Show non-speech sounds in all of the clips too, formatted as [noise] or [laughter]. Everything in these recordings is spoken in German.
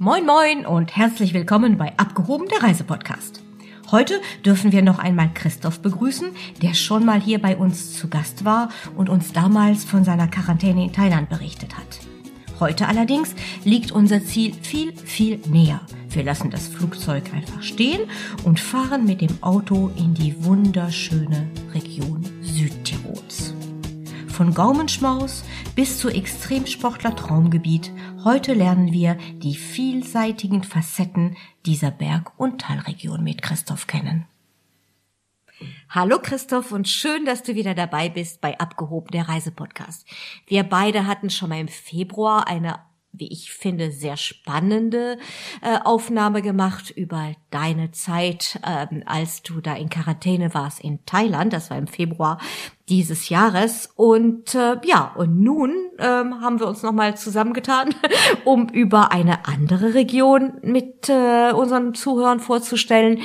Moin moin und herzlich willkommen bei Abgehoben der Reisepodcast. Heute dürfen wir noch einmal Christoph begrüßen, der schon mal hier bei uns zu Gast war und uns damals von seiner Quarantäne in Thailand berichtet hat. Heute allerdings liegt unser Ziel viel, viel näher. Wir lassen das Flugzeug einfach stehen und fahren mit dem Auto in die wunderschöne Region Südtirols. Von Gaumenschmaus bis zu Extremsportler Traumgebiet. Heute lernen wir die vielseitigen Facetten dieser Berg- und Talregion mit Christoph kennen. Hallo Christoph und schön, dass du wieder dabei bist bei Abgehoben der Reisepodcast. Wir beide hatten schon mal im Februar eine wie ich finde, sehr spannende äh, Aufnahme gemacht über deine Zeit, ähm, als du da in Quarantäne warst in Thailand. Das war im Februar dieses Jahres. Und äh, ja, und nun ähm, haben wir uns nochmal zusammengetan, [laughs] um über eine andere Region mit äh, unseren Zuhörern vorzustellen,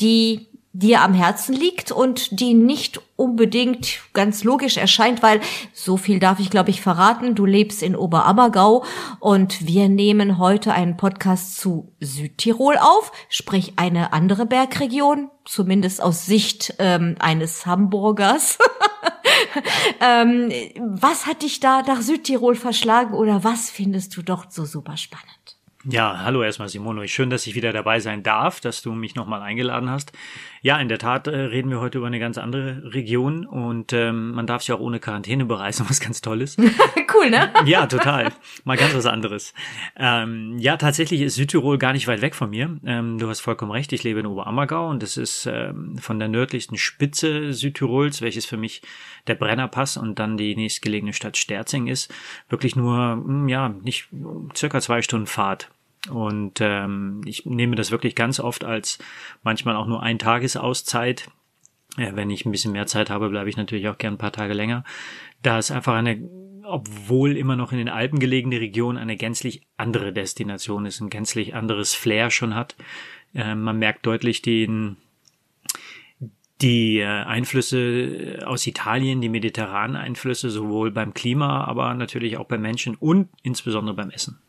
die dir am Herzen liegt und die nicht unbedingt ganz logisch erscheint, weil so viel darf ich, glaube ich, verraten. Du lebst in Oberammergau und wir nehmen heute einen Podcast zu Südtirol auf, sprich eine andere Bergregion, zumindest aus Sicht ähm, eines Hamburgers. [laughs] ähm, was hat dich da nach Südtirol verschlagen oder was findest du dort so super spannend? Ja, hallo erstmal Simono. Schön, dass ich wieder dabei sein darf, dass du mich nochmal eingeladen hast. Ja, in der Tat äh, reden wir heute über eine ganz andere Region und ähm, man darf sich auch ohne Quarantäne bereisen, [laughs] was ganz toll ist. [laughs] cool, ne? [laughs] Ja, total. Mal ganz was anderes. Ähm, ja, tatsächlich ist Südtirol gar nicht weit weg von mir. Ähm, du hast vollkommen recht, ich lebe in Oberammergau und das ist ähm, von der nördlichsten Spitze Südtirols, welches für mich der Brennerpass und dann die nächstgelegene Stadt Sterzing ist, wirklich nur, hm, ja, nicht circa zwei Stunden Fahrt. Und ähm, ich nehme das wirklich ganz oft als manchmal auch nur ein Tagesauszeit. Ja, wenn ich ein bisschen mehr Zeit habe, bleibe ich natürlich auch gern ein paar Tage länger. Da ist einfach eine, obwohl immer noch in den Alpen gelegene Region, eine gänzlich andere Destination ist, ein gänzlich anderes Flair schon hat. Äh, man merkt deutlich den, die äh, Einflüsse aus Italien, die mediterranen Einflüsse, sowohl beim Klima, aber natürlich auch beim Menschen und insbesondere beim Essen.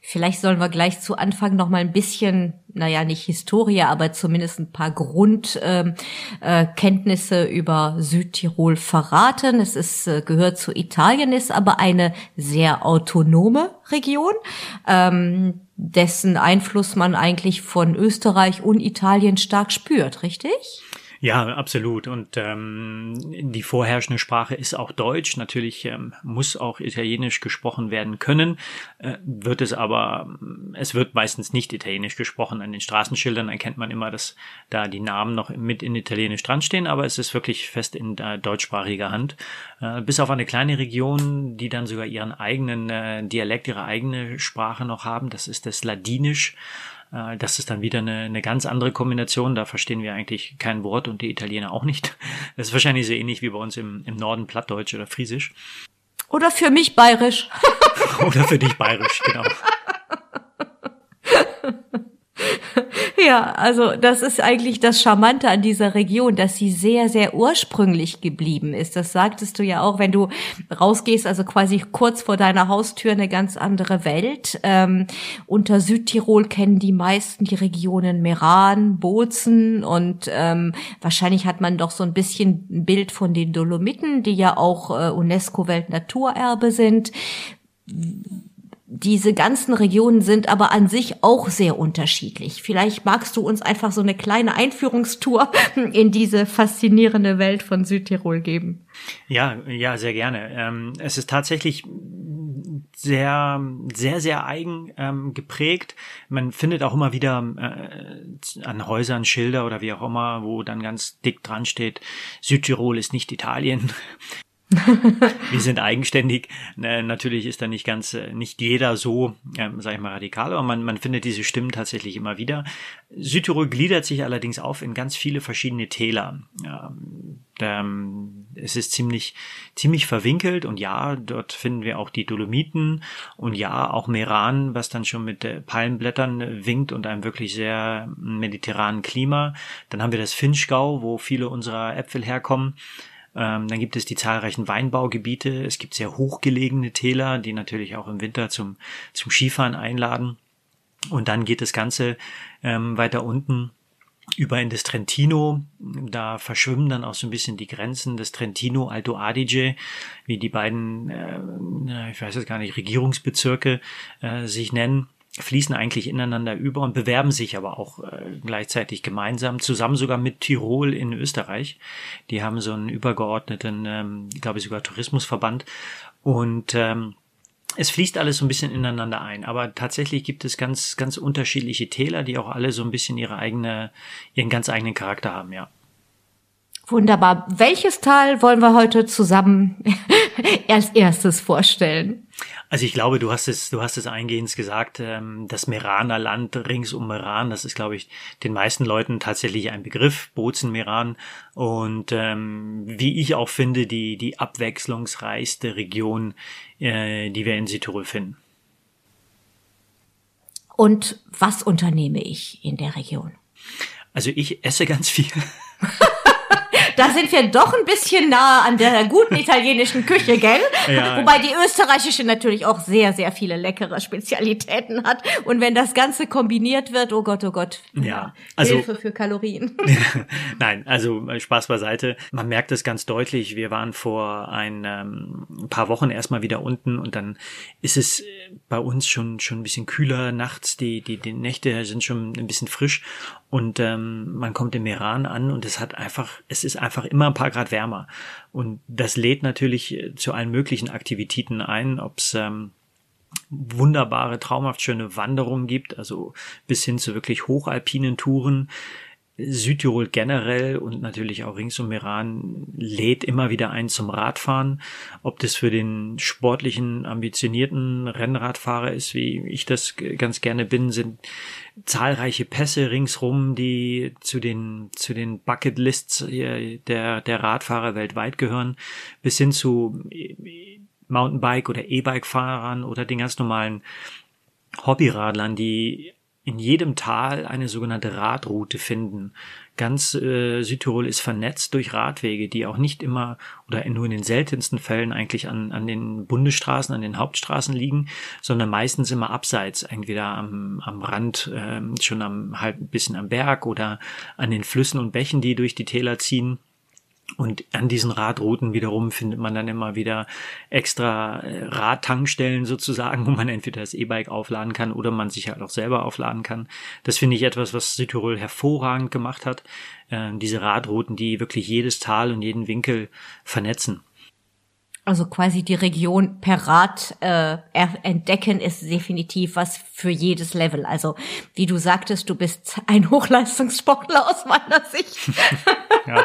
Vielleicht sollen wir gleich zu Anfang noch mal ein bisschen, naja, nicht Historie, aber zumindest ein paar Grundkenntnisse ähm, äh, über Südtirol verraten. Es ist, äh, gehört zu Italien, ist aber eine sehr autonome Region, ähm, dessen Einfluss man eigentlich von Österreich und Italien stark spürt, richtig? Ja, absolut. Und ähm, die vorherrschende Sprache ist auch Deutsch. Natürlich ähm, muss auch Italienisch gesprochen werden können, äh, wird es aber, es wird meistens nicht Italienisch gesprochen. An den Straßenschildern erkennt man immer, dass da die Namen noch mit in Italienisch dran stehen, aber es ist wirklich fest in äh, deutschsprachiger Hand. Äh, bis auf eine kleine Region, die dann sogar ihren eigenen äh, Dialekt, ihre eigene Sprache noch haben. Das ist das Ladinisch. Äh, das ist dann wieder eine, eine ganz andere Kombination. Da verstehen wir eigentlich kein Wort und die Italiener auch nicht. [laughs] Das ist wahrscheinlich so ähnlich wie bei uns im, im Norden Plattdeutsch oder Friesisch. Oder für mich bayerisch. [laughs] oder für dich bayerisch, genau. [laughs] Ja, also das ist eigentlich das Charmante an dieser Region, dass sie sehr, sehr ursprünglich geblieben ist. Das sagtest du ja auch, wenn du rausgehst, also quasi kurz vor deiner Haustür eine ganz andere Welt. Ähm, unter Südtirol kennen die meisten die Regionen Meran, Bozen und ähm, wahrscheinlich hat man doch so ein bisschen ein Bild von den Dolomiten, die ja auch äh, UNESCO-Weltnaturerbe sind diese ganzen Regionen sind aber an sich auch sehr unterschiedlich. Vielleicht magst du uns einfach so eine kleine Einführungstour [laughs] in diese faszinierende Welt von Südtirol geben. Ja, ja, sehr gerne. Ähm, es ist tatsächlich sehr, sehr, sehr eigen ähm, geprägt. Man findet auch immer wieder äh, an Häusern Schilder oder wie auch immer, wo dann ganz dick dran steht, Südtirol ist nicht Italien. [laughs] wir sind eigenständig. Natürlich ist da nicht ganz, äh, nicht jeder so, ähm, sag ich mal, radikal, aber man, man findet diese Stimmen tatsächlich immer wieder. Südtirol gliedert sich allerdings auf in ganz viele verschiedene Täler. Ähm, es ist ziemlich, ziemlich verwinkelt und ja, dort finden wir auch die Dolomiten und ja, auch Meran, was dann schon mit äh, Palmblättern winkt und einem wirklich sehr mediterranen Klima. Dann haben wir das Finchgau, wo viele unserer Äpfel herkommen. Ähm, dann gibt es die zahlreichen Weinbaugebiete. Es gibt sehr hochgelegene Täler, die natürlich auch im Winter zum, zum Skifahren einladen. Und dann geht das Ganze ähm, weiter unten über in das Trentino. Da verschwimmen dann auch so ein bisschen die Grenzen des Trentino Alto Adige, wie die beiden, äh, ich weiß jetzt gar nicht, Regierungsbezirke äh, sich nennen fließen eigentlich ineinander über und bewerben sich aber auch äh, gleichzeitig gemeinsam, zusammen sogar mit Tirol in Österreich. Die haben so einen übergeordneten, ähm, glaube ich, sogar Tourismusverband. Und ähm, es fließt alles so ein bisschen ineinander ein, aber tatsächlich gibt es ganz, ganz unterschiedliche Täler, die auch alle so ein bisschen ihre eigene, ihren ganz eigenen Charakter haben, ja. Wunderbar. Welches Tal wollen wir heute zusammen [laughs] als erstes vorstellen? Also ich glaube, du hast es, du hast es eingehend gesagt, ähm, das Meraner Land rings um Meran, das ist, glaube ich, den meisten Leuten tatsächlich ein Begriff, Bozen Meran. Und ähm, wie ich auch finde, die, die abwechslungsreichste Region, äh, die wir in Südtirol finden. Und was unternehme ich in der Region? Also ich esse ganz viel. [laughs] da sind wir doch ein bisschen nah an der guten italienischen Küche, gell? Ja. Wobei die österreichische natürlich auch sehr, sehr viele leckere Spezialitäten hat. Und wenn das Ganze kombiniert wird, oh Gott, oh Gott. Ja, also. Hilfe für Kalorien. [laughs] Nein, also äh, Spaß beiseite. Man merkt es ganz deutlich. Wir waren vor ein, ähm, ein paar Wochen erstmal wieder unten und dann ist es äh, bei uns schon, schon ein bisschen kühler nachts. Die, die, die Nächte sind schon ein bisschen frisch und ähm, man kommt im Iran an und es hat einfach, es ist einfach immer ein paar Grad wärmer. Und das lädt natürlich äh, zu allen möglichen Aktivitäten ein, ob es ähm, wunderbare, traumhaft schöne Wanderungen gibt, also bis hin zu wirklich hochalpinen Touren. Südtirol generell und natürlich auch rings um Iran lädt immer wieder ein zum Radfahren. Ob das für den sportlichen, ambitionierten Rennradfahrer ist, wie ich das ganz gerne bin, sind zahlreiche Pässe ringsrum, die zu den, zu den Bucketlists der, der Radfahrer weltweit gehören, bis hin zu Mountainbike oder E-Bike-Fahrern oder den ganz normalen Hobbyradlern, die in jedem Tal eine sogenannte Radroute finden. Ganz äh, Südtirol ist vernetzt durch Radwege, die auch nicht immer oder nur in den seltensten Fällen eigentlich an, an den Bundesstraßen, an den Hauptstraßen liegen, sondern meistens immer abseits, entweder am, am Rand, äh, schon am halb ein bisschen am Berg oder an den Flüssen und Bächen, die durch die Täler ziehen. Und an diesen Radrouten wiederum findet man dann immer wieder extra äh, Radtankstellen sozusagen, wo man entweder das E-Bike aufladen kann oder man sich halt auch selber aufladen kann. Das finde ich etwas, was Südtirol hervorragend gemacht hat. Äh, diese Radrouten, die wirklich jedes Tal und jeden Winkel vernetzen. Also quasi die Region per Rad äh, entdecken ist definitiv was für jedes Level. Also wie du sagtest, du bist [laughs] ein Hochleistungssportler aus meiner Sicht. [laughs] ja.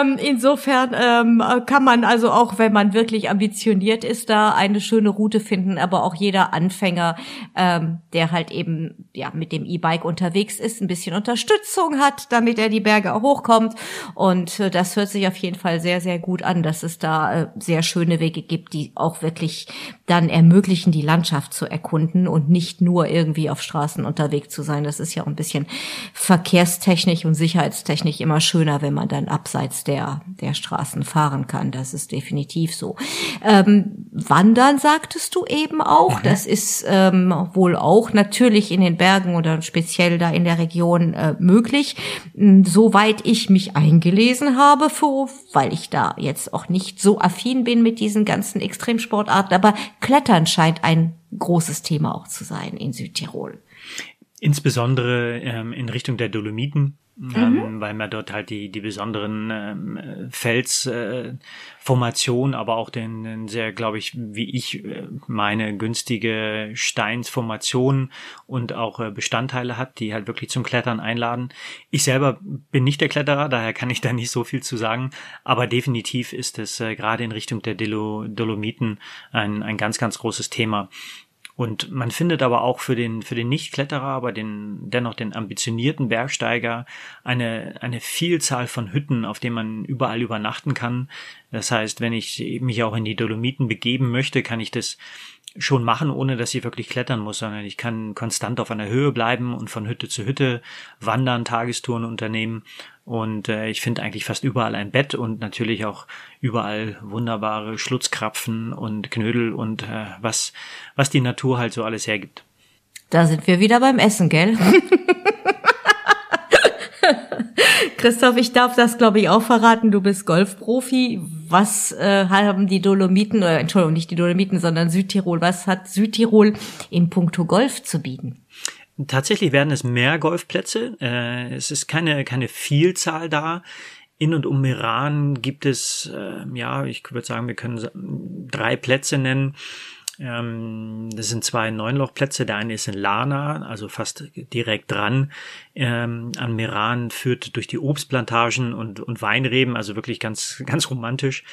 ähm, insofern ähm, kann man also auch, wenn man wirklich ambitioniert ist, da eine schöne Route finden. Aber auch jeder Anfänger, ähm, der halt eben ja mit dem E-Bike unterwegs ist, ein bisschen Unterstützung hat, damit er die Berge auch hochkommt. Und äh, das hört sich auf jeden Fall sehr, sehr gut an, dass es da äh, sehr sehr schöne Wege gibt, die auch wirklich dann ermöglichen, die Landschaft zu erkunden und nicht nur irgendwie auf Straßen unterwegs zu sein. Das ist ja auch ein bisschen verkehrstechnisch und sicherheitstechnisch immer schöner, wenn man dann abseits der, der Straßen fahren kann. Das ist definitiv so. Ähm, Wandern sagtest du eben auch. Mhm. Das ist ähm, wohl auch natürlich in den Bergen oder speziell da in der Region äh, möglich. Soweit ich mich eingelesen habe, für, weil ich da jetzt auch nicht so affin bin mit diesen ganzen Extremsportarten, aber Klettern scheint ein großes Thema auch zu sein in Südtirol. Insbesondere ähm, in Richtung der Dolomiten mhm. weil man dort halt die, die besonderen ähm, Felsformationen, äh, aber auch den, den sehr, glaube ich, wie ich äh, meine, günstige Steinsformation und auch äh, Bestandteile hat, die halt wirklich zum Klettern einladen. Ich selber bin nicht der Kletterer, daher kann ich da nicht so viel zu sagen, aber definitiv ist es äh, gerade in Richtung der Dolo Dolomiten ein, ein ganz, ganz großes Thema. Und man findet aber auch für den, für den Nicht-Kletterer, aber den, dennoch den ambitionierten Bergsteiger eine, eine Vielzahl von Hütten, auf denen man überall übernachten kann. Das heißt, wenn ich mich auch in die Dolomiten begeben möchte, kann ich das schon machen, ohne dass ich wirklich klettern muss, sondern ich kann konstant auf einer Höhe bleiben und von Hütte zu Hütte wandern, Tagestouren unternehmen. Und äh, ich finde eigentlich fast überall ein Bett und natürlich auch überall wunderbare Schlutzkrapfen und Knödel und äh, was, was die Natur halt so alles hergibt. Da sind wir wieder beim Essen, gell? [laughs] Christoph, ich darf das, glaube ich, auch verraten. Du bist Golfprofi. Was äh, haben die Dolomiten, oder Entschuldigung, nicht die Dolomiten, sondern Südtirol, was hat Südtirol in puncto Golf zu bieten? Tatsächlich werden es mehr Golfplätze. Äh, es ist keine, keine Vielzahl da. In und um Iran gibt es, äh, ja, ich würde sagen, wir können drei Plätze nennen. Ähm, das sind zwei Neunlochplätze. Der eine ist in Lana, also fast direkt dran ähm, an Meran, führt durch die Obstplantagen und, und Weinreben, also wirklich ganz, [laughs] ganz romantisch.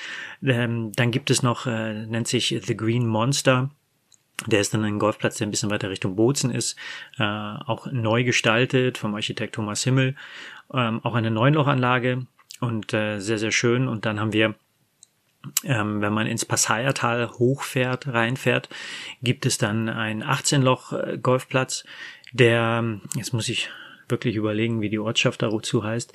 Ähm, dann gibt es noch, äh, nennt sich The Green Monster. Der ist dann ein Golfplatz, der ein bisschen weiter Richtung Bozen ist, äh, auch neu gestaltet vom Architekt Thomas Himmel, ähm, auch eine Neunlochanlage und äh, sehr, sehr schön. Und dann haben wir ähm, wenn man ins Passaiertal hochfährt, reinfährt, gibt es dann einen 18-Loch-Golfplatz, der, jetzt muss ich wirklich überlegen, wie die Ortschaft dazu heißt,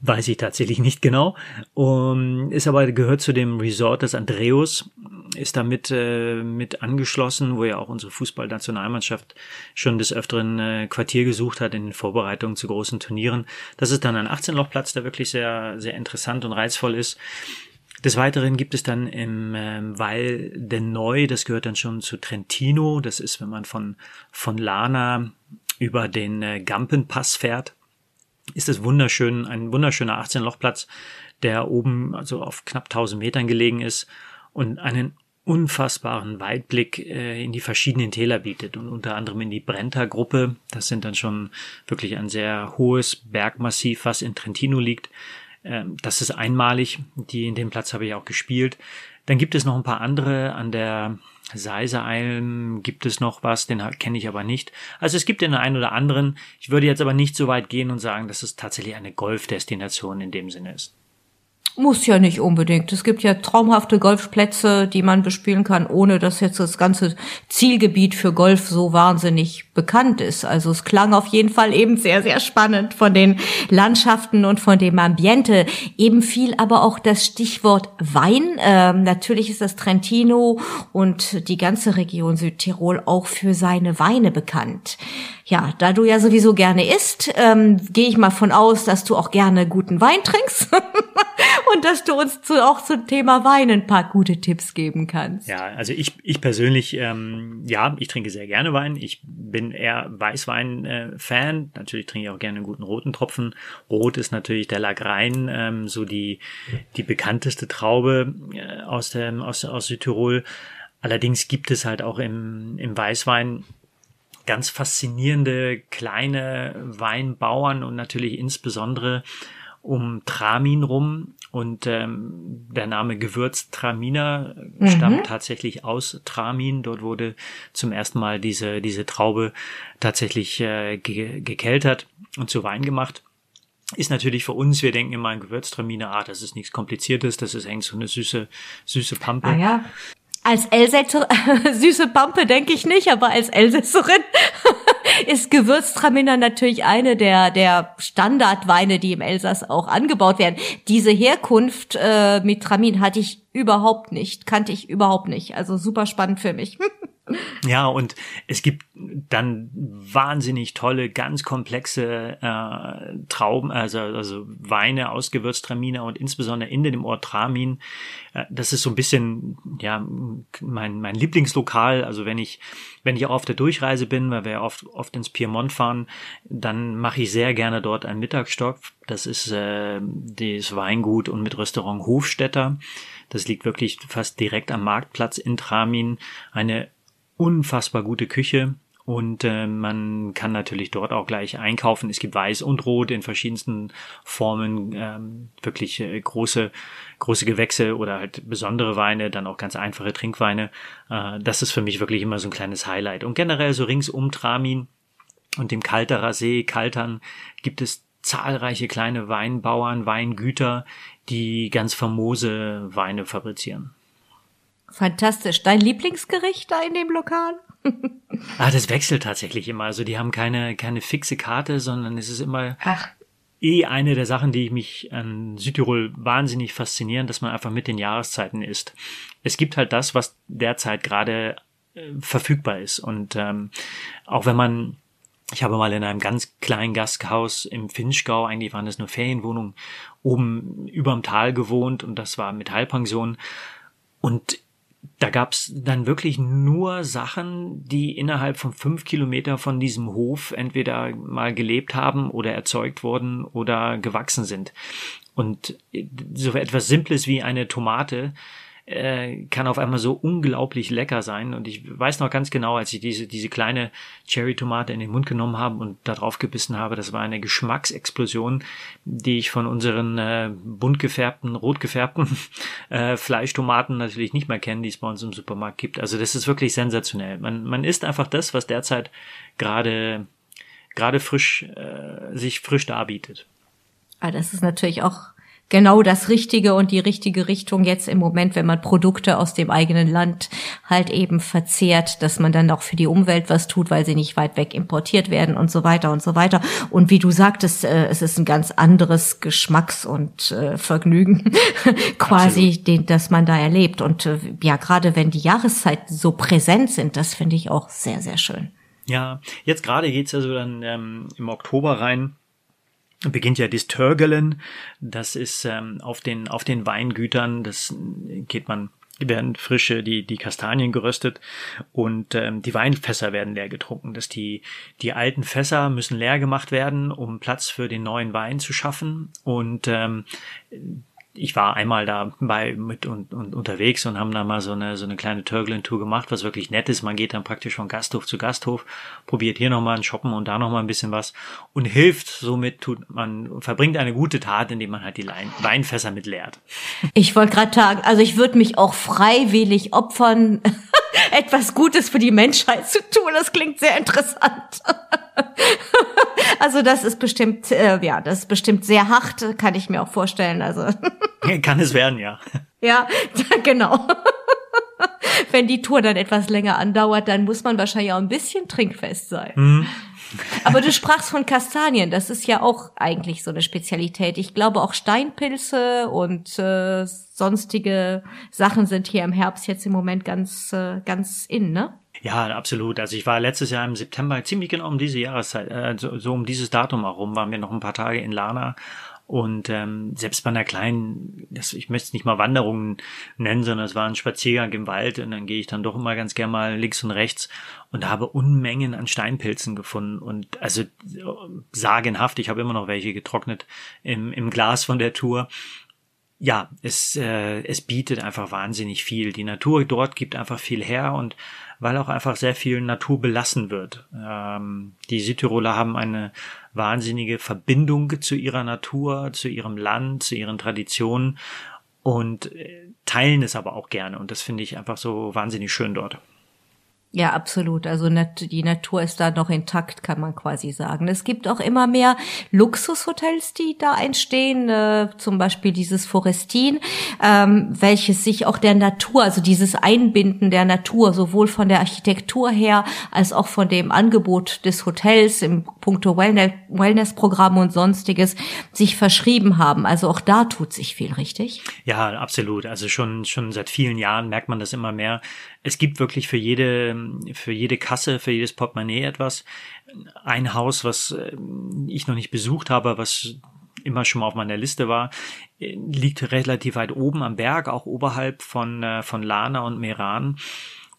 weiß ich tatsächlich [laughs] nicht genau, um, ist aber gehört zu dem Resort des Andreus, ist damit äh, mit angeschlossen, wo ja auch unsere Fußballnationalmannschaft schon des öfteren äh, Quartier gesucht hat in Vorbereitungen zu großen Turnieren. Das ist dann ein 18-Loch-Platz, der wirklich sehr sehr interessant und reizvoll ist. Des Weiteren gibt es dann im ähm, Val de Neu, das gehört dann schon zu Trentino, das ist, wenn man von, von Lana über den äh, Gampenpass fährt, ist es wunderschön, ein wunderschöner 18-Lochplatz, der oben also auf knapp 1000 Metern gelegen ist und einen unfassbaren Weitblick äh, in die verschiedenen Täler bietet und unter anderem in die Brenta-Gruppe. Das sind dann schon wirklich ein sehr hohes Bergmassiv, was in Trentino liegt. Ähm, das ist einmalig. Die, in dem Platz habe ich auch gespielt. Dann gibt es noch ein paar andere. An der Seisealm gibt es noch was, den kenne ich aber nicht. Also es gibt den einen oder anderen. Ich würde jetzt aber nicht so weit gehen und sagen, dass es tatsächlich eine Golfdestination in dem Sinne ist. Muss ja nicht unbedingt. Es gibt ja traumhafte Golfplätze, die man bespielen kann, ohne dass jetzt das ganze Zielgebiet für Golf so wahnsinnig bekannt ist. Also es klang auf jeden Fall eben sehr, sehr spannend von den Landschaften und von dem Ambiente. Eben fiel aber auch das Stichwort Wein. Ähm, natürlich ist das Trentino und die ganze Region Südtirol auch für seine Weine bekannt. Ja, da du ja sowieso gerne isst, ähm, gehe ich mal von aus, dass du auch gerne guten Wein trinkst. [laughs] und dass du uns zu, auch zum Thema Wein ein paar gute Tipps geben kannst. Ja, also ich, ich persönlich, ähm, ja, ich trinke sehr gerne Wein. Ich bin eher Weißwein-Fan. Äh, natürlich trinke ich auch gerne einen guten roten Tropfen. Rot ist natürlich der Lagrein, ähm, so die, die bekannteste Traube äh, aus, dem, aus, aus Südtirol. Allerdings gibt es halt auch im, im Weißwein ganz faszinierende kleine Weinbauern und natürlich insbesondere um Tramin rum und ähm, der Name Gewürztraminer mhm. stammt tatsächlich aus Tramin. Dort wurde zum ersten Mal diese, diese Traube tatsächlich äh, ge gekeltert und zu Wein gemacht. Ist natürlich für uns, wir denken immer an Gewürztraminer, ah, das ist nichts Kompliziertes, das ist eigentlich so eine süße, süße Pampe. Ah, ja. Als Elsässer, [laughs] süße Pampe denke ich nicht, aber als Elsässerin ist Gewürztraminer natürlich eine der, der Standardweine, die im Elsass auch angebaut werden. Diese Herkunft äh, mit Tramin hatte ich überhaupt nicht, kannte ich überhaupt nicht. Also super spannend für mich. [laughs] [laughs] Ja, und es gibt dann wahnsinnig tolle, ganz komplexe äh, Trauben, also, also Weine aus Gewürztraminer und insbesondere in dem Ort Tramin. Äh, das ist so ein bisschen, ja, mein, mein Lieblingslokal. Also wenn ich, wenn ich auch auf der Durchreise bin, weil wir oft, oft ins Piemont fahren, dann mache ich sehr gerne dort einen Mittagsstock. Das ist äh, das Weingut und mit Restaurant Hofstetter. Das liegt wirklich fast direkt am Marktplatz in Tramin. Eine unfassbar gute Küche und äh, man kann natürlich dort auch gleich einkaufen. Es gibt Weiß und Rot in verschiedensten Formen, ähm, wirklich äh, große große Gewächse oder halt besondere Weine, dann auch ganz einfache Trinkweine. Äh, das ist für mich wirklich immer so ein kleines Highlight. Und generell so rings um Tramin und dem Kalterer See, Kaltern, gibt es zahlreiche kleine Weinbauern, Weingüter, die ganz famose Weine fabrizieren. Fantastisch. Dein Lieblingsgericht da in dem Lokal? [laughs] ah, das wechselt tatsächlich immer. Also die haben keine, keine fixe Karte, sondern es ist immer Ach. eh eine der Sachen, die mich an Südtirol wahnsinnig faszinieren, dass man einfach mit den Jahreszeiten isst. Es gibt halt das, was derzeit gerade äh, verfügbar ist. Und ähm, auch wenn man ich habe mal in einem ganz kleinen Gasthaus im Finchgau, eigentlich waren das nur Ferienwohnungen, oben überm Tal gewohnt und das war Metallpension. Und da gab's dann wirklich nur Sachen, die innerhalb von fünf Kilometer von diesem Hof entweder mal gelebt haben oder erzeugt wurden oder gewachsen sind. Und so etwas Simples wie eine Tomate äh, kann auf einmal so unglaublich lecker sein. Und ich weiß noch ganz genau, als ich diese, diese kleine Cherry-Tomate in den Mund genommen habe und da gebissen habe, das war eine Geschmacksexplosion, die ich von unseren äh, bunt gefärbten, rot gefärbten [laughs] äh, Fleischtomaten natürlich nicht mehr kenne, die es bei uns im Supermarkt gibt. Also das ist wirklich sensationell. Man, man isst einfach das, was derzeit gerade gerade frisch äh, sich frisch darbietet. Ah, das ist natürlich auch genau das Richtige und die richtige Richtung jetzt im Moment, wenn man Produkte aus dem eigenen Land halt eben verzehrt, dass man dann auch für die Umwelt was tut, weil sie nicht weit weg importiert werden und so weiter und so weiter. Und wie du sagtest, äh, es ist ein ganz anderes Geschmacks- und äh, Vergnügen [laughs] quasi, den, das man da erlebt. Und äh, ja, gerade wenn die Jahreszeiten so präsent sind, das finde ich auch sehr, sehr schön. Ja, jetzt gerade geht's also dann ähm, im Oktober rein beginnt ja das Törgelen. Das ist ähm, auf den auf den Weingütern. Das geht man werden frische die die Kastanien geröstet und ähm, die Weinfässer werden leer getrunken. Dass die die alten Fässer müssen leer gemacht werden, um Platz für den neuen Wein zu schaffen und ähm, ich war einmal da bei mit und, und unterwegs und haben da mal so eine so eine kleine Turglen-Tour gemacht, was wirklich nett ist. Man geht dann praktisch von Gasthof zu Gasthof, probiert hier nochmal ein Shoppen und da nochmal ein bisschen was und hilft. Somit tut man verbringt eine gute Tat, indem man halt die Lein, Weinfässer mit leert. Ich wollte gerade sagen, also ich würde mich auch freiwillig opfern, [laughs] [laughs] etwas Gutes für die Menschheit zu tun. Das klingt sehr interessant. [laughs] Also das ist bestimmt, äh, ja, das ist bestimmt sehr hart, kann ich mir auch vorstellen. Also kann es werden, ja. [laughs] Ja, genau. Wenn die Tour dann etwas länger andauert, dann muss man wahrscheinlich auch ein bisschen trinkfest sein. Mhm. Aber du sprachst von Kastanien, das ist ja auch eigentlich so eine Spezialität. Ich glaube auch Steinpilze und äh, sonstige Sachen sind hier im Herbst jetzt im Moment ganz äh, ganz in, ne? Ja, absolut. Also ich war letztes Jahr im September ziemlich genau um diese Jahreszeit, äh, so, so um dieses Datum herum, waren wir noch ein paar Tage in Lana und ähm, selbst bei einer kleinen, das, ich möchte es nicht mal Wanderungen nennen, sondern es war ein Spaziergang im Wald und dann gehe ich dann doch immer ganz gern mal links und rechts und habe Unmengen an Steinpilzen gefunden und also sagenhaft, ich habe immer noch welche getrocknet im, im Glas von der Tour ja, es, äh, es bietet einfach wahnsinnig viel. Die Natur dort gibt einfach viel her und weil auch einfach sehr viel Natur belassen wird. Ähm, die Südtiroler haben eine wahnsinnige Verbindung zu ihrer Natur, zu ihrem Land, zu ihren Traditionen und äh, teilen es aber auch gerne. Und das finde ich einfach so wahnsinnig schön dort. Ja, absolut. Also die Natur ist da noch intakt, kann man quasi sagen. Es gibt auch immer mehr Luxushotels, die da entstehen, äh, zum Beispiel dieses Forestin, ähm, welches sich auch der Natur, also dieses Einbinden der Natur, sowohl von der Architektur her als auch von dem Angebot des Hotels im Punkto Wellness-Programm und sonstiges, sich verschrieben haben. Also auch da tut sich viel, richtig? Ja, absolut. Also schon, schon seit vielen Jahren merkt man das immer mehr es gibt wirklich für jede, für jede Kasse, für jedes Portemonnaie etwas. Ein Haus, was äh, ich noch nicht besucht habe, was immer schon mal auf meiner Liste war, liegt relativ weit oben am Berg, auch oberhalb von, äh, von Lana und Meran.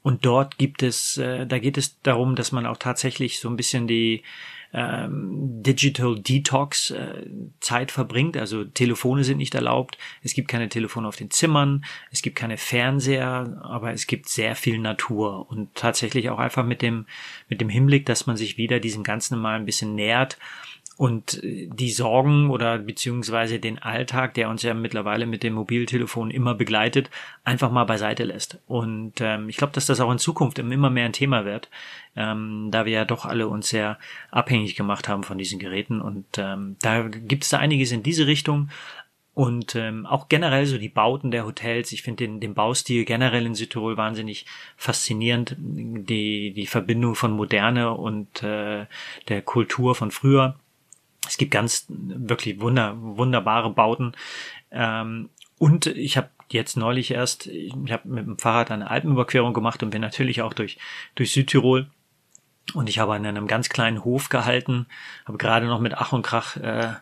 Und dort gibt es, äh, da geht es darum, dass man auch tatsächlich so ein bisschen die, ähm, Digital Detox äh, Zeit verbringt. Also Telefone sind nicht erlaubt. Es gibt keine Telefone auf den Zimmern. Es gibt keine Fernseher, aber es gibt sehr viel Natur und tatsächlich auch einfach mit dem, mit dem Hinblick, dass man sich wieder diesem Ganzen mal ein bisschen nähert und äh, die Sorgen oder beziehungsweise den Alltag, der uns ja mittlerweile mit dem Mobiltelefon immer begleitet, einfach mal beiseite lässt. Und ähm, ich glaube, dass das auch in Zukunft immer mehr ein Thema wird, ähm, da wir ja doch alle uns sehr abhängig gemacht haben von diesen Geräten. Und ähm, da gibt es da einiges in diese Richtung. Und ähm, auch generell so die Bauten der Hotels. Ich finde den, den Baustil generell in Südtirol wahnsinnig faszinierend. Die, die Verbindung von Moderne und äh, der Kultur von früher. Es gibt ganz wirklich wunder, wunderbare Bauten. Ähm, und ich habe jetzt neulich erst, ich habe mit dem Fahrrad eine Alpenüberquerung gemacht und bin natürlich auch durch, durch Südtirol. Und ich habe an einem ganz kleinen Hof gehalten, habe gerade noch mit Ach und Krach äh,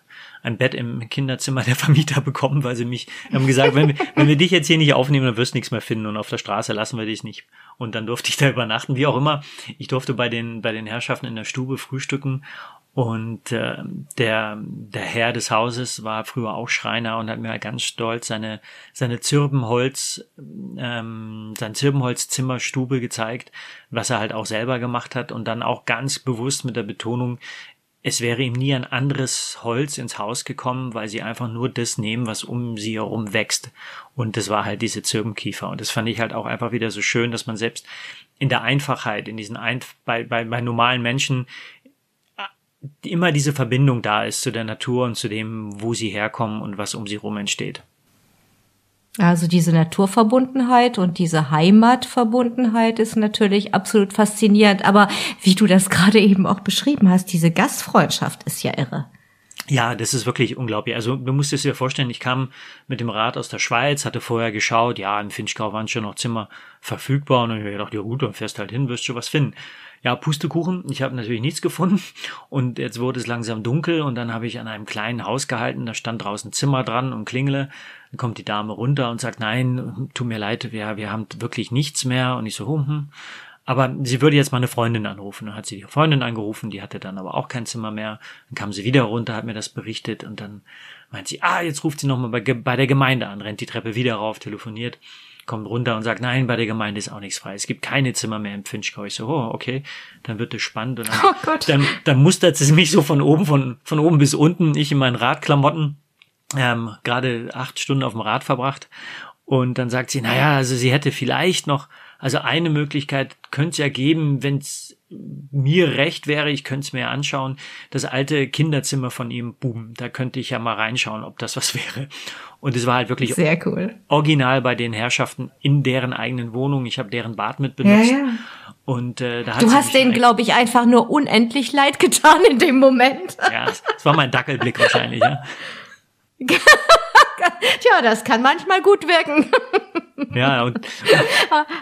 ein Bett im Kinderzimmer der Vermieter [laughs] bekommen, weil sie mich haben gesagt, wenn wenn wir dich jetzt hier nicht aufnehmen, dann wirst du nichts mehr finden und auf der Straße lassen wir dich nicht. Und dann durfte ich da übernachten, wie auch immer. Ich durfte bei den bei den Herrschaften in der Stube frühstücken und äh, der, der Herr des Hauses war früher auch Schreiner und hat mir ganz stolz seine, seine Zirbenholz, ähm, sein Zirbenholzzimmerstube gezeigt, was er halt auch selber gemacht hat und dann auch ganz bewusst mit der Betonung, es wäre ihm nie ein anderes Holz ins Haus gekommen, weil sie einfach nur das nehmen, was um sie herum wächst. Und das war halt diese Zirbenkiefer. Und das fand ich halt auch einfach wieder so schön, dass man selbst in der Einfachheit, in diesen Einf bei, bei, bei normalen Menschen immer diese Verbindung da ist zu der Natur und zu dem, wo sie herkommen und was um sie rum entsteht. Also diese Naturverbundenheit und diese Heimatverbundenheit ist natürlich absolut faszinierend. Aber wie du das gerade eben auch beschrieben hast, diese Gastfreundschaft ist ja irre. Ja, das ist wirklich unglaublich. Also du musst es dir vorstellen, ich kam mit dem Rad aus der Schweiz, hatte vorher geschaut, ja, im Finchgau waren schon noch Zimmer verfügbar und ich habe gedacht, ja gut, dann fährst halt hin, wirst schon was finden ja, Pustekuchen. Ich habe natürlich nichts gefunden und jetzt wurde es langsam dunkel und dann habe ich an einem kleinen Haus gehalten, da stand draußen Zimmer dran und klingele. Dann kommt die Dame runter und sagt, nein, tut mir leid, wir, wir haben wirklich nichts mehr. Und ich so, hm, hm. Aber sie würde jetzt mal eine Freundin anrufen. Dann hat sie die Freundin angerufen, die hatte dann aber auch kein Zimmer mehr. Dann kam sie wieder runter, hat mir das berichtet und dann meint sie, ah, jetzt ruft sie nochmal bei, bei der Gemeinde an, rennt die Treppe wieder rauf, telefoniert kommt runter und sagt, nein, bei der Gemeinde ist auch nichts frei. Es gibt keine Zimmer mehr im Finchgau. Ich so, oh, okay, dann wird es spannend. Und dann, [laughs] oh Gott. dann, dann mustert sie mich so von oben, von, von oben bis unten, ich in meinen Radklamotten, ähm, gerade acht Stunden auf dem Rad verbracht. Und dann sagt sie, naja, also sie hätte vielleicht noch, also eine Möglichkeit könnte es ja geben, wenn es mir recht wäre, ich könnte es mir anschauen, das alte Kinderzimmer von ihm, boom, da könnte ich ja mal reinschauen, ob das was [laughs] wäre. Und es war halt wirklich sehr cool. Original bei den Herrschaften in deren eigenen Wohnung. Ich habe deren Bad mit benutzt. Ja, ja. Und äh, da hat du hast denen, glaube ich, einfach nur unendlich leid getan in dem Moment. Ja, das war mein Dackelblick wahrscheinlich. Ja. [laughs] [laughs] Tja, das kann manchmal gut wirken. Ja, und,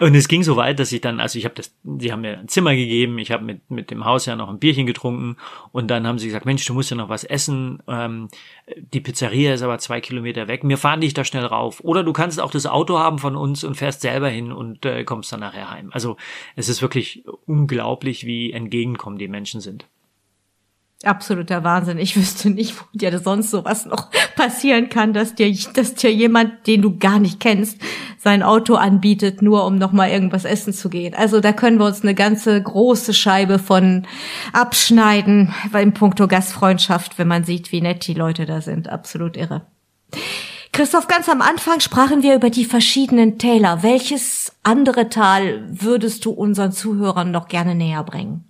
und es ging so weit, dass ich dann, also ich habe das, sie haben mir ein Zimmer gegeben, ich habe mit, mit dem Haus ja noch ein Bierchen getrunken und dann haben sie gesagt, Mensch, du musst ja noch was essen, ähm, die Pizzeria ist aber zwei Kilometer weg, mir fahren dich da schnell rauf. Oder du kannst auch das Auto haben von uns und fährst selber hin und äh, kommst dann nachher heim. Also es ist wirklich unglaublich, wie entgegenkommen die Menschen sind. Absoluter Wahnsinn. Ich wüsste nicht, wo dir sonst sowas noch passieren kann, dass dir, dass dir jemand, den du gar nicht kennst, sein Auto anbietet, nur um nochmal irgendwas essen zu gehen. Also da können wir uns eine ganze große Scheibe von abschneiden, weil im Punkto Gastfreundschaft, wenn man sieht, wie nett die Leute da sind. Absolut irre. Christoph, ganz am Anfang sprachen wir über die verschiedenen Täler. Welches andere Tal würdest du unseren Zuhörern noch gerne näher bringen?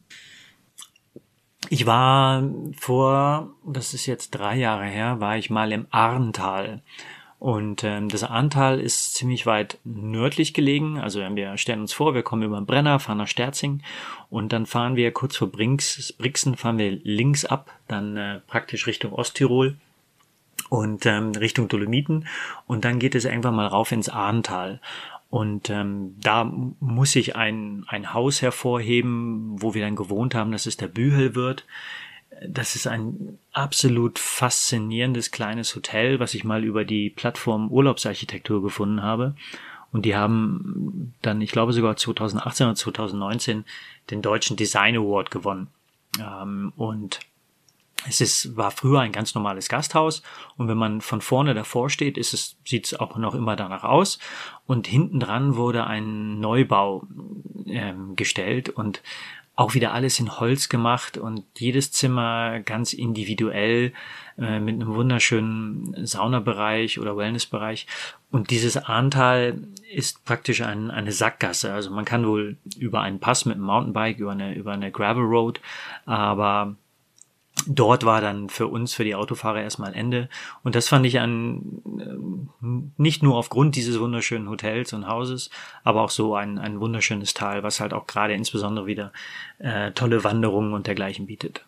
Ich war vor, das ist jetzt drei Jahre her, war ich mal im Arntal. Und ähm, das Arntal ist ziemlich weit nördlich gelegen. Also wir stellen uns vor, wir kommen über den Brenner, fahren nach Sterzing und dann fahren wir kurz vor Brinks, Brixen, fahren wir links ab, dann äh, praktisch Richtung Osttirol und ähm, Richtung Dolomiten und dann geht es irgendwann mal rauf ins Arntal. Und ähm, da muss ich ein, ein Haus hervorheben, wo wir dann gewohnt haben, das ist der Bühelwirt. Das ist ein absolut faszinierendes kleines Hotel, was ich mal über die Plattform Urlaubsarchitektur gefunden habe. Und die haben dann, ich glaube sogar 2018 oder 2019, den deutschen Design Award gewonnen. Ähm, und es ist, war früher ein ganz normales Gasthaus und wenn man von vorne davor steht, ist es, sieht es auch noch immer danach aus. Und hinten dran wurde ein Neubau ähm, gestellt und auch wieder alles in Holz gemacht und jedes Zimmer ganz individuell äh, mit einem wunderschönen Saunabereich oder Wellnessbereich. Und dieses Ahrntal ist praktisch ein, eine Sackgasse. Also man kann wohl über einen Pass mit einem Mountainbike, über eine, über eine Gravel Road, aber dort war dann für uns, für die Autofahrer erstmal Ende. Und das fand ich an, äh, nicht nur aufgrund dieses wunderschönen Hotels und Hauses, aber auch so ein, ein wunderschönes Tal, was halt auch gerade insbesondere wieder äh, tolle Wanderungen und dergleichen bietet.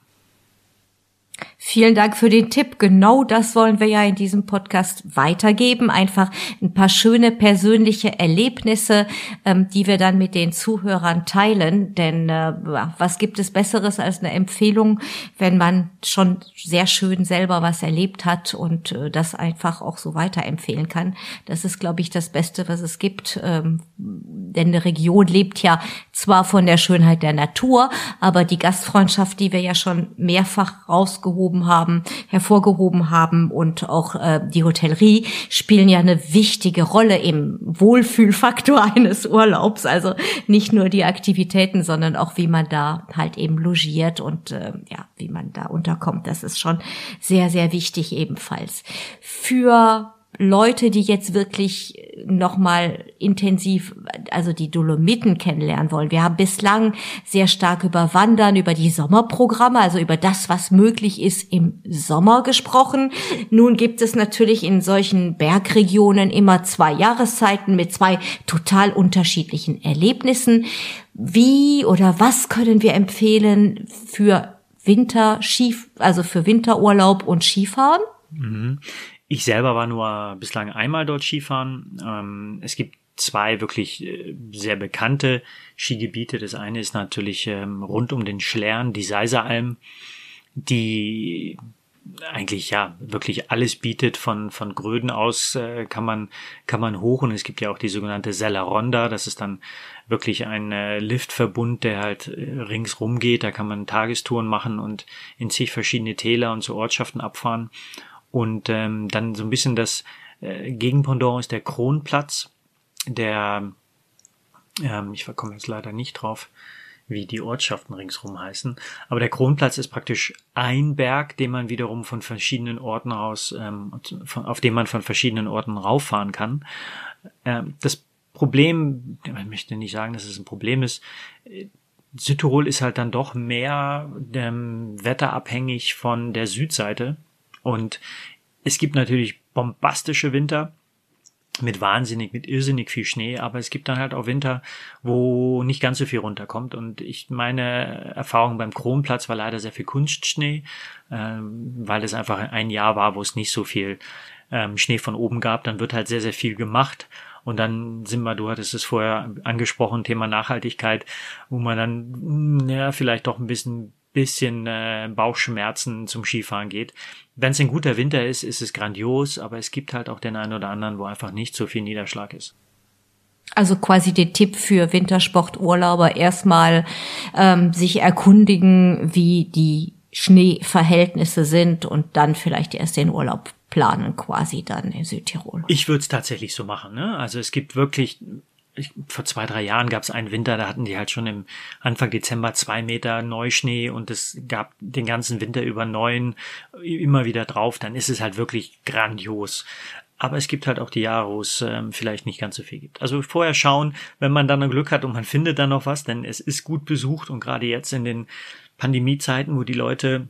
Vielen Dank für den Tipp. Genau das wollen wir ja in diesem Podcast weitergeben. Einfach ein paar schöne persönliche Erlebnisse, ähm, die wir dann mit den Zuhörern teilen. Denn äh, was gibt es Besseres als eine Empfehlung, wenn man schon sehr schön selber was erlebt hat und äh, das einfach auch so weiterempfehlen kann. Das ist, glaube ich, das Beste, was es gibt. Ähm, denn eine Region lebt ja zwar von der Schönheit der Natur, aber die Gastfreundschaft, die wir ja schon mehrfach rausgehoben hervorgehoben haben, hervorgehoben haben und auch äh, die Hotellerie spielen ja eine wichtige Rolle im Wohlfühlfaktor [laughs] eines Urlaubs. Also nicht nur die Aktivitäten, sondern auch wie man da halt eben logiert und äh, ja, wie man da unterkommt. Das ist schon sehr, sehr wichtig ebenfalls. Für Leute, die jetzt wirklich nochmal intensiv, also die Dolomiten kennenlernen wollen. Wir haben bislang sehr stark über Wandern, über die Sommerprogramme, also über das, was möglich ist im Sommer gesprochen. Nun gibt es natürlich in solchen Bergregionen immer zwei Jahreszeiten mit zwei total unterschiedlichen Erlebnissen. Wie oder was können wir empfehlen für Winter, Skif also für Winterurlaub und Skifahren? Ich selber war nur bislang einmal dort Skifahren. Ähm, es gibt zwei wirklich äh, sehr bekannte Skigebiete. Das eine ist natürlich ähm, rund um den Schlern, die Seiseralm, die eigentlich ja wirklich alles bietet. Von von Gröden aus äh, kann man kann man hoch. Und es gibt ja auch die sogenannte Sella Ronda. Das ist dann wirklich ein äh, Liftverbund der halt äh, ringsrum geht. Da kann man Tagestouren machen und in zig verschiedene Täler und zu Ortschaften abfahren und ähm, dann so ein bisschen das äh, Gegenpendant ist der Kronplatz, der, ähm, ich komme jetzt leider nicht drauf, wie die Ortschaften ringsrum heißen. Aber der Kronplatz ist praktisch ein Berg, den man wiederum von verschiedenen Orten aus, ähm, von, auf dem man von verschiedenen Orten rauffahren kann. Ähm, das Problem, ich möchte nicht sagen, dass es ein Problem ist, Südtirol ist halt dann doch mehr ähm, wetterabhängig von der Südseite. Und es gibt natürlich bombastische Winter mit wahnsinnig, mit irrsinnig viel Schnee, aber es gibt dann halt auch Winter, wo nicht ganz so viel runterkommt. Und ich meine Erfahrung beim Kronplatz war leider sehr viel Kunstschnee, ähm, weil es einfach ein Jahr war, wo es nicht so viel ähm, Schnee von oben gab. Dann wird halt sehr, sehr viel gemacht. Und dann sind wir, du hattest es vorher angesprochen, Thema Nachhaltigkeit, wo man dann, ja, vielleicht doch ein bisschen bisschen äh, Bauchschmerzen zum Skifahren geht. Wenn es ein guter Winter ist, ist es grandios, aber es gibt halt auch den einen oder anderen, wo einfach nicht so viel Niederschlag ist. Also quasi der Tipp für Wintersporturlauber erstmal ähm, sich erkundigen, wie die Schneeverhältnisse sind und dann vielleicht erst den Urlaub planen, quasi dann in Südtirol. Ich würde es tatsächlich so machen. Ne? Also es gibt wirklich ich, vor zwei, drei Jahren gab es einen Winter, da hatten die halt schon im Anfang Dezember zwei Meter Neuschnee und es gab den ganzen Winter über neun immer wieder drauf, dann ist es halt wirklich grandios. Aber es gibt halt auch die Jahre, wo es ähm, vielleicht nicht ganz so viel gibt. Also vorher schauen, wenn man dann Glück hat und man findet dann noch was, denn es ist gut besucht und gerade jetzt in den Pandemiezeiten, wo die Leute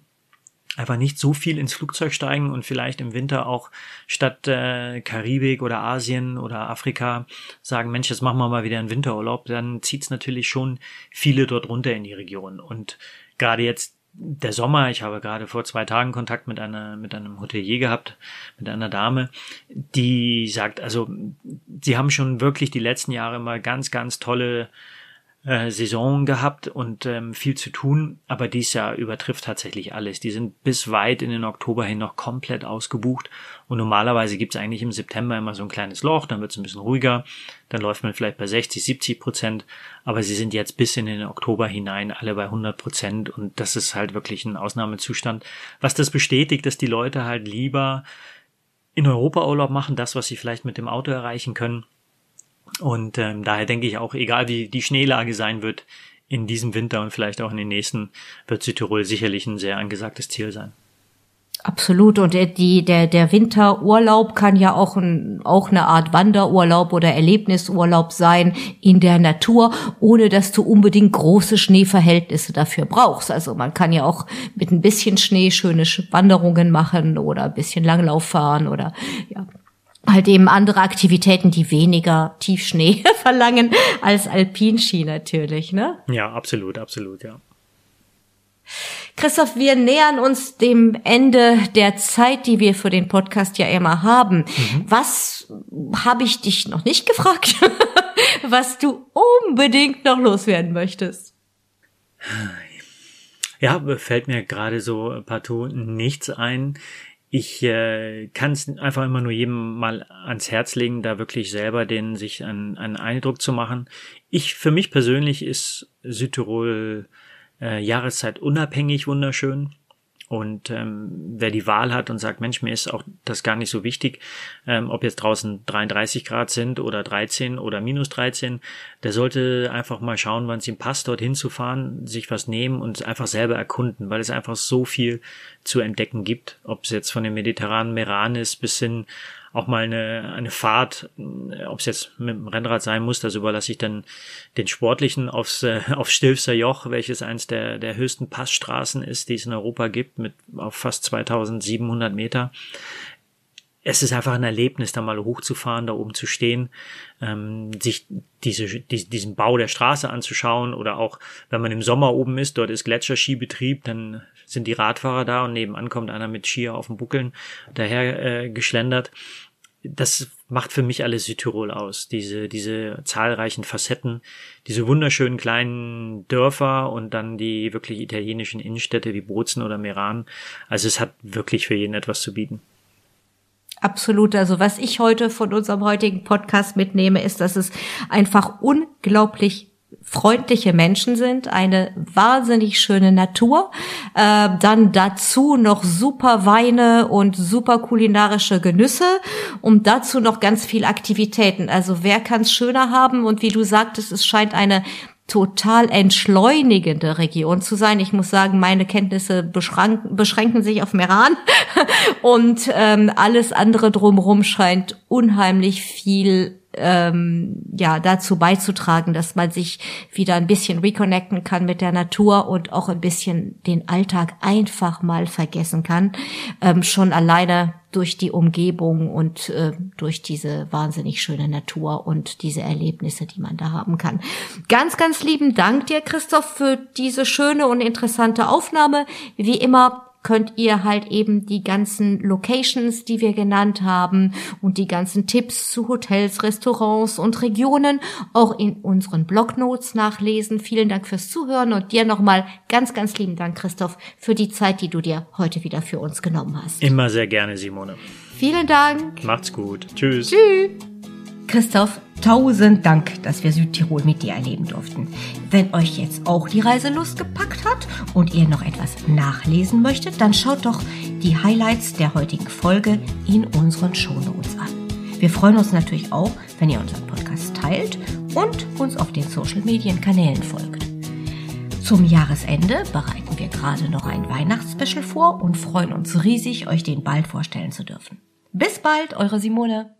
einfach nicht so viel ins Flugzeug steigen und vielleicht im Winter auch statt äh, Karibik oder Asien oder Afrika sagen, Mensch, jetzt machen wir mal wieder einen Winterurlaub, dann zieht's natürlich schon viele dort runter in die Region. Und gerade jetzt der Sommer, ich habe gerade vor zwei Tagen Kontakt mit einer, mit einem Hotelier gehabt, mit einer Dame, die sagt, also, sie haben schon wirklich die letzten Jahre mal ganz, ganz tolle äh, Saison gehabt und ähm, viel zu tun, aber dies Jahr übertrifft tatsächlich alles. Die sind bis weit in den Oktober hin noch komplett ausgebucht. Und normalerweise gibt's eigentlich im September immer so ein kleines Loch, dann wird's ein bisschen ruhiger, dann läuft man vielleicht bei 60, 70 Prozent, aber sie sind jetzt bis in den Oktober hinein alle bei 100 Prozent. Und das ist halt wirklich ein Ausnahmezustand, was das bestätigt, dass die Leute halt lieber in Europa Urlaub machen, das, was sie vielleicht mit dem Auto erreichen können, und ähm, daher denke ich auch, egal wie die Schneelage sein wird in diesem Winter und vielleicht auch in den nächsten, wird Südtirol sicherlich ein sehr angesagtes Ziel sein. Absolut. Und der, die, der, der Winterurlaub kann ja auch, ein, auch eine Art Wanderurlaub oder Erlebnisurlaub sein in der Natur, ohne dass du unbedingt große Schneeverhältnisse dafür brauchst. Also man kann ja auch mit ein bisschen Schnee schöne Wanderungen machen oder ein bisschen Langlauf fahren oder ja, halt eben andere Aktivitäten, die weniger Tiefschnee [laughs] verlangen als Alpinski natürlich, ne? Ja, absolut, absolut, ja. Christoph, wir nähern uns dem Ende der Zeit, die wir für den Podcast ja immer haben. Mhm. Was habe ich dich noch nicht gefragt, [laughs] was du unbedingt noch loswerden möchtest? Ja, fällt mir gerade so partout nichts ein. Ich äh, kann es einfach immer nur jedem mal ans Herz legen, da wirklich selber den sich einen, einen Eindruck zu machen. Ich, für mich persönlich ist Südtirol äh, Jahreszeit unabhängig wunderschön. Und ähm, wer die Wahl hat und sagt, Mensch, mir ist auch das gar nicht so wichtig, ähm, ob jetzt draußen 33 Grad sind oder 13 oder minus 13, der sollte einfach mal schauen, wann es ihm passt, dorthin zu fahren, sich was nehmen und einfach selber erkunden, weil es einfach so viel zu entdecken gibt. Ob es jetzt von dem mediterranen Meran ist bis hin auch mal eine, eine Fahrt, äh, ob es jetzt mit dem Rennrad sein muss, das überlasse ich dann den Sportlichen aufs, äh, [laughs] aufs Stilfser Joch, welches eins der, der höchsten Passstraßen ist, die es in Europa gibt, mit auf fast 2700 Meter. Es ist einfach ein Erlebnis, da mal hochzufahren, da oben zu stehen, ähm, sich diese, die, diesen Bau der Straße anzuschauen oder auch, wenn man im Sommer oben ist, dort ist Gletscherskibetrieb, dann sind die Radfahrer da und nebenan kommt einer mit Skier auf dem Buckeln daher äh, geschlendert das macht für mich alles Südtirol aus. Diese, diese zahlreichen Facetten, diese wunderschönen kleinen Dörfer und dann die wirklich italienischen Innenstädte wie Bozen oder Meran. Also es hat wirklich für jeden etwas zu bieten. Absolut. Also was ich heute von unserem heutigen Podcast mitnehme, ist, dass es einfach unglaublich freundliche Menschen sind, eine wahnsinnig schöne Natur, äh, dann dazu noch super Weine und super kulinarische Genüsse und dazu noch ganz viel Aktivitäten. Also wer kann es schöner haben? Und wie du sagtest, es scheint eine total entschleunigende Region zu sein. Ich muss sagen, meine Kenntnisse beschränken sich auf Meran [laughs] und ähm, alles andere drumherum scheint unheimlich viel ähm, ja dazu beizutragen, dass man sich wieder ein bisschen reconnecten kann mit der Natur und auch ein bisschen den Alltag einfach mal vergessen kann, ähm, schon alleine durch die Umgebung und äh, durch diese wahnsinnig schöne Natur und diese Erlebnisse, die man da haben kann. Ganz, ganz lieben Dank dir, Christoph, für diese schöne und interessante Aufnahme. Wie immer könnt ihr halt eben die ganzen Locations, die wir genannt haben und die ganzen Tipps zu Hotels, Restaurants und Regionen auch in unseren Blognotes nachlesen. Vielen Dank fürs Zuhören und dir nochmal ganz, ganz lieben Dank, Christoph, für die Zeit, die du dir heute wieder für uns genommen hast. Immer sehr gerne, Simone. Vielen Dank. Macht's gut. Tschüss. Tschüss. Christoph, tausend Dank, dass wir Südtirol mit dir erleben durften. Wenn euch jetzt auch die Reiselust gepackt hat und ihr noch etwas nachlesen möchtet, dann schaut doch die Highlights der heutigen Folge in unseren Shownotes an. Wir freuen uns natürlich auch, wenn ihr unseren Podcast teilt und uns auf den Social Medien Kanälen folgt. Zum Jahresende bereiten wir gerade noch ein Weihnachtsspecial vor und freuen uns riesig, euch den bald vorstellen zu dürfen. Bis bald, eure Simone.